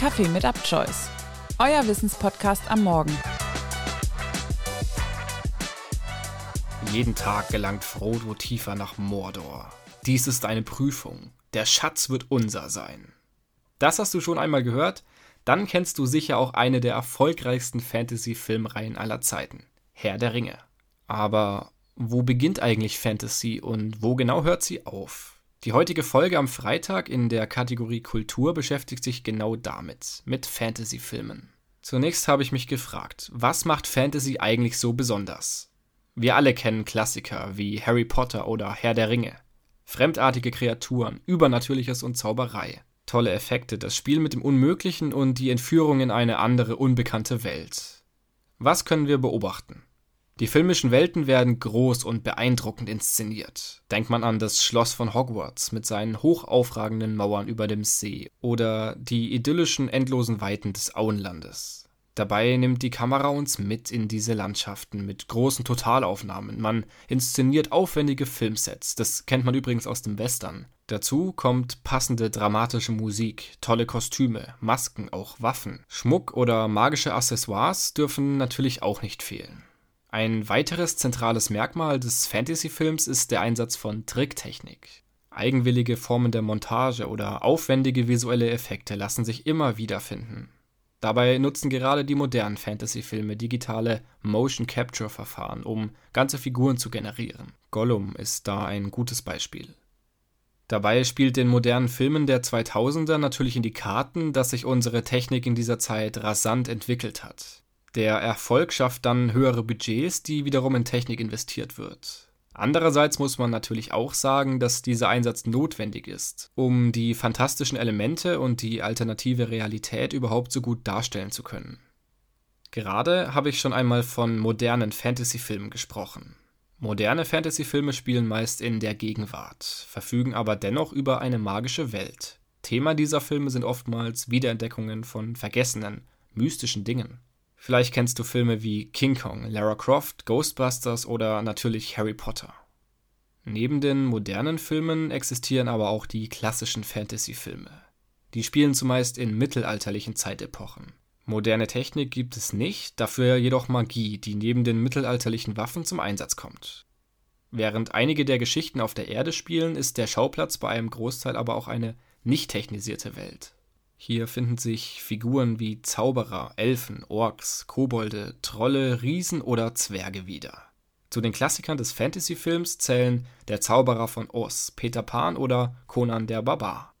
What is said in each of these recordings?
Kaffee mit Abchoice. Euer Wissenspodcast am Morgen. Jeden Tag gelangt Frodo tiefer nach Mordor. Dies ist eine Prüfung. Der Schatz wird unser sein. Das hast du schon einmal gehört? Dann kennst du sicher auch eine der erfolgreichsten Fantasy-Filmreihen aller Zeiten. Herr der Ringe. Aber wo beginnt eigentlich Fantasy und wo genau hört sie auf? Die heutige Folge am Freitag in der Kategorie Kultur beschäftigt sich genau damit, mit Fantasy-Filmen. Zunächst habe ich mich gefragt, was macht Fantasy eigentlich so besonders? Wir alle kennen Klassiker wie Harry Potter oder Herr der Ringe. Fremdartige Kreaturen, Übernatürliches und Zauberei. Tolle Effekte, das Spiel mit dem Unmöglichen und die Entführung in eine andere, unbekannte Welt. Was können wir beobachten? Die filmischen Welten werden groß und beeindruckend inszeniert. Denkt man an das Schloss von Hogwarts mit seinen hochaufragenden Mauern über dem See oder die idyllischen endlosen Weiten des Auenlandes. Dabei nimmt die Kamera uns mit in diese Landschaften mit großen Totalaufnahmen. Man inszeniert aufwendige Filmsets, das kennt man übrigens aus dem Western. Dazu kommt passende dramatische Musik, tolle Kostüme, Masken, auch Waffen. Schmuck oder magische Accessoires dürfen natürlich auch nicht fehlen. Ein weiteres zentrales Merkmal des Fantasy-Films ist der Einsatz von Tricktechnik. Eigenwillige Formen der Montage oder aufwendige visuelle Effekte lassen sich immer wieder finden. Dabei nutzen gerade die modernen Fantasy-Filme digitale Motion-Capture-Verfahren, um ganze Figuren zu generieren. Gollum ist da ein gutes Beispiel. Dabei spielt den modernen Filmen der 2000er natürlich in die Karten, dass sich unsere Technik in dieser Zeit rasant entwickelt hat. Der Erfolg schafft dann höhere Budgets, die wiederum in Technik investiert wird. Andererseits muss man natürlich auch sagen, dass dieser Einsatz notwendig ist, um die fantastischen Elemente und die alternative Realität überhaupt so gut darstellen zu können. Gerade habe ich schon einmal von modernen Fantasyfilmen gesprochen. Moderne Fantasyfilme spielen meist in der Gegenwart, verfügen aber dennoch über eine magische Welt. Thema dieser Filme sind oftmals Wiederentdeckungen von vergessenen, mystischen Dingen. Vielleicht kennst du Filme wie King Kong, Lara Croft, Ghostbusters oder natürlich Harry Potter. Neben den modernen Filmen existieren aber auch die klassischen Fantasy-Filme. Die spielen zumeist in mittelalterlichen Zeitepochen. Moderne Technik gibt es nicht, dafür jedoch Magie, die neben den mittelalterlichen Waffen zum Einsatz kommt. Während einige der Geschichten auf der Erde spielen, ist der Schauplatz bei einem Großteil aber auch eine nicht technisierte Welt. Hier finden sich Figuren wie Zauberer, Elfen, Orks, Kobolde, Trolle, Riesen oder Zwerge wieder. Zu den Klassikern des Fantasy-Films zählen Der Zauberer von Oz, Peter Pan oder Conan der Barbar.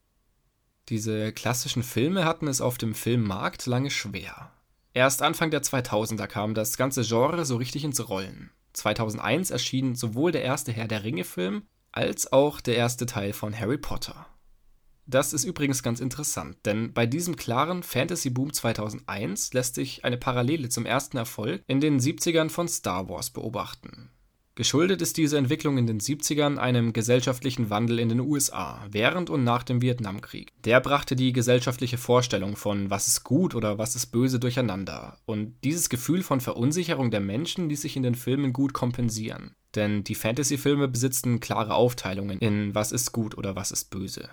Diese klassischen Filme hatten es auf dem Filmmarkt lange schwer. Erst Anfang der 2000er kam das ganze Genre so richtig ins Rollen. 2001 erschien sowohl der erste Herr der Ringe-Film als auch der erste Teil von Harry Potter. Das ist übrigens ganz interessant, denn bei diesem klaren Fantasy-Boom 2001 lässt sich eine Parallele zum ersten Erfolg in den 70ern von Star Wars beobachten. Geschuldet ist diese Entwicklung in den 70ern einem gesellschaftlichen Wandel in den USA während und nach dem Vietnamkrieg. Der brachte die gesellschaftliche Vorstellung von was ist gut oder was ist böse durcheinander. Und dieses Gefühl von Verunsicherung der Menschen ließ sich in den Filmen gut kompensieren. Denn die Fantasy-Filme besitzen klare Aufteilungen in was ist gut oder was ist böse.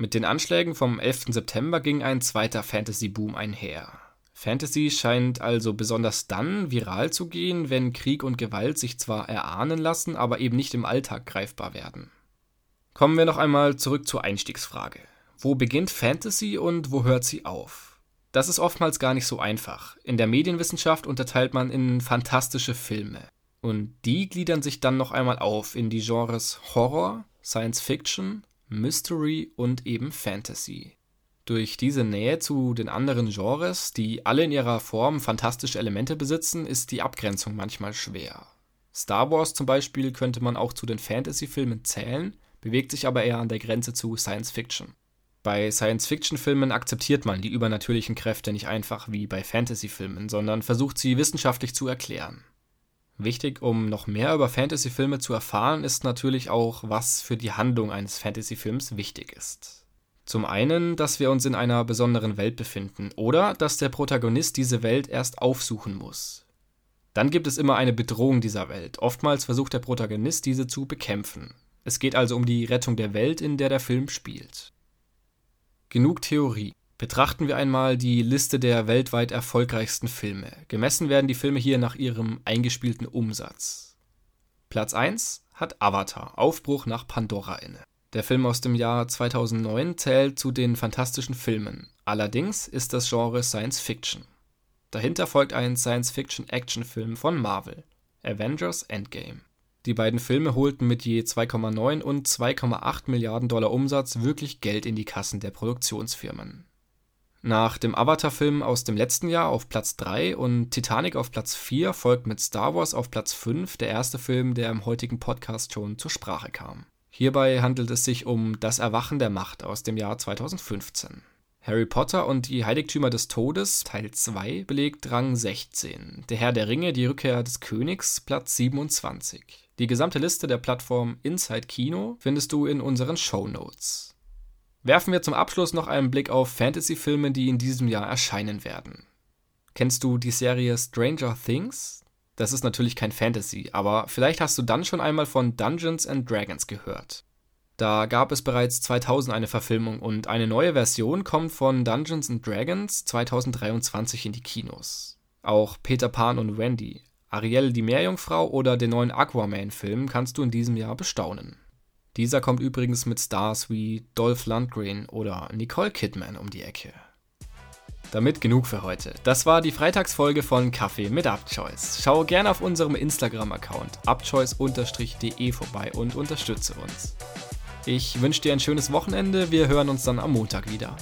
Mit den Anschlägen vom 11. September ging ein zweiter Fantasy-Boom einher. Fantasy scheint also besonders dann viral zu gehen, wenn Krieg und Gewalt sich zwar erahnen lassen, aber eben nicht im Alltag greifbar werden. Kommen wir noch einmal zurück zur Einstiegsfrage. Wo beginnt Fantasy und wo hört sie auf? Das ist oftmals gar nicht so einfach. In der Medienwissenschaft unterteilt man in fantastische Filme. Und die gliedern sich dann noch einmal auf in die Genres Horror, Science Fiction, Mystery und eben Fantasy. Durch diese Nähe zu den anderen Genres, die alle in ihrer Form fantastische Elemente besitzen, ist die Abgrenzung manchmal schwer. Star Wars zum Beispiel könnte man auch zu den Fantasy-Filmen zählen, bewegt sich aber eher an der Grenze zu Science Fiction. Bei Science-Fiction-Filmen akzeptiert man die übernatürlichen Kräfte nicht einfach wie bei Fantasy-Filmen, sondern versucht sie wissenschaftlich zu erklären. Wichtig, um noch mehr über Fantasy-Filme zu erfahren, ist natürlich auch, was für die Handlung eines Fantasy-Films wichtig ist. Zum einen, dass wir uns in einer besonderen Welt befinden oder dass der Protagonist diese Welt erst aufsuchen muss. Dann gibt es immer eine Bedrohung dieser Welt. Oftmals versucht der Protagonist diese zu bekämpfen. Es geht also um die Rettung der Welt, in der der Film spielt. Genug Theorie. Betrachten wir einmal die Liste der weltweit erfolgreichsten Filme. Gemessen werden die Filme hier nach ihrem eingespielten Umsatz. Platz 1 hat Avatar, Aufbruch nach Pandora inne. Der Film aus dem Jahr 2009 zählt zu den fantastischen Filmen. Allerdings ist das Genre Science Fiction. Dahinter folgt ein Science-Fiction-Action-Film von Marvel, Avengers Endgame. Die beiden Filme holten mit je 2,9 und 2,8 Milliarden Dollar Umsatz wirklich Geld in die Kassen der Produktionsfirmen. Nach dem Avatar-Film aus dem letzten Jahr auf Platz 3 und Titanic auf Platz 4 folgt mit Star Wars auf Platz 5 der erste Film, der im heutigen Podcast schon zur Sprache kam. Hierbei handelt es sich um Das Erwachen der Macht aus dem Jahr 2015. Harry Potter und die Heiligtümer des Todes Teil 2 belegt Rang 16. Der Herr der Ringe, die Rückkehr des Königs Platz 27. Die gesamte Liste der Plattform Inside Kino findest du in unseren Show Notes. Werfen wir zum Abschluss noch einen Blick auf Fantasy-Filme, die in diesem Jahr erscheinen werden. Kennst du die Serie Stranger Things? Das ist natürlich kein Fantasy, aber vielleicht hast du dann schon einmal von Dungeons and Dragons gehört. Da gab es bereits 2000 eine Verfilmung und eine neue Version kommt von Dungeons and Dragons 2023 in die Kinos. Auch Peter Pan und Wendy, Ariel die Meerjungfrau oder den neuen Aquaman-Film kannst du in diesem Jahr bestaunen. Dieser kommt übrigens mit Stars wie Dolph Lundgren oder Nicole Kidman um die Ecke. Damit genug für heute. Das war die Freitagsfolge von Kaffee mit Upchoice. Schau gerne auf unserem Instagram-Account upchoice-de vorbei und unterstütze uns. Ich wünsche dir ein schönes Wochenende. Wir hören uns dann am Montag wieder.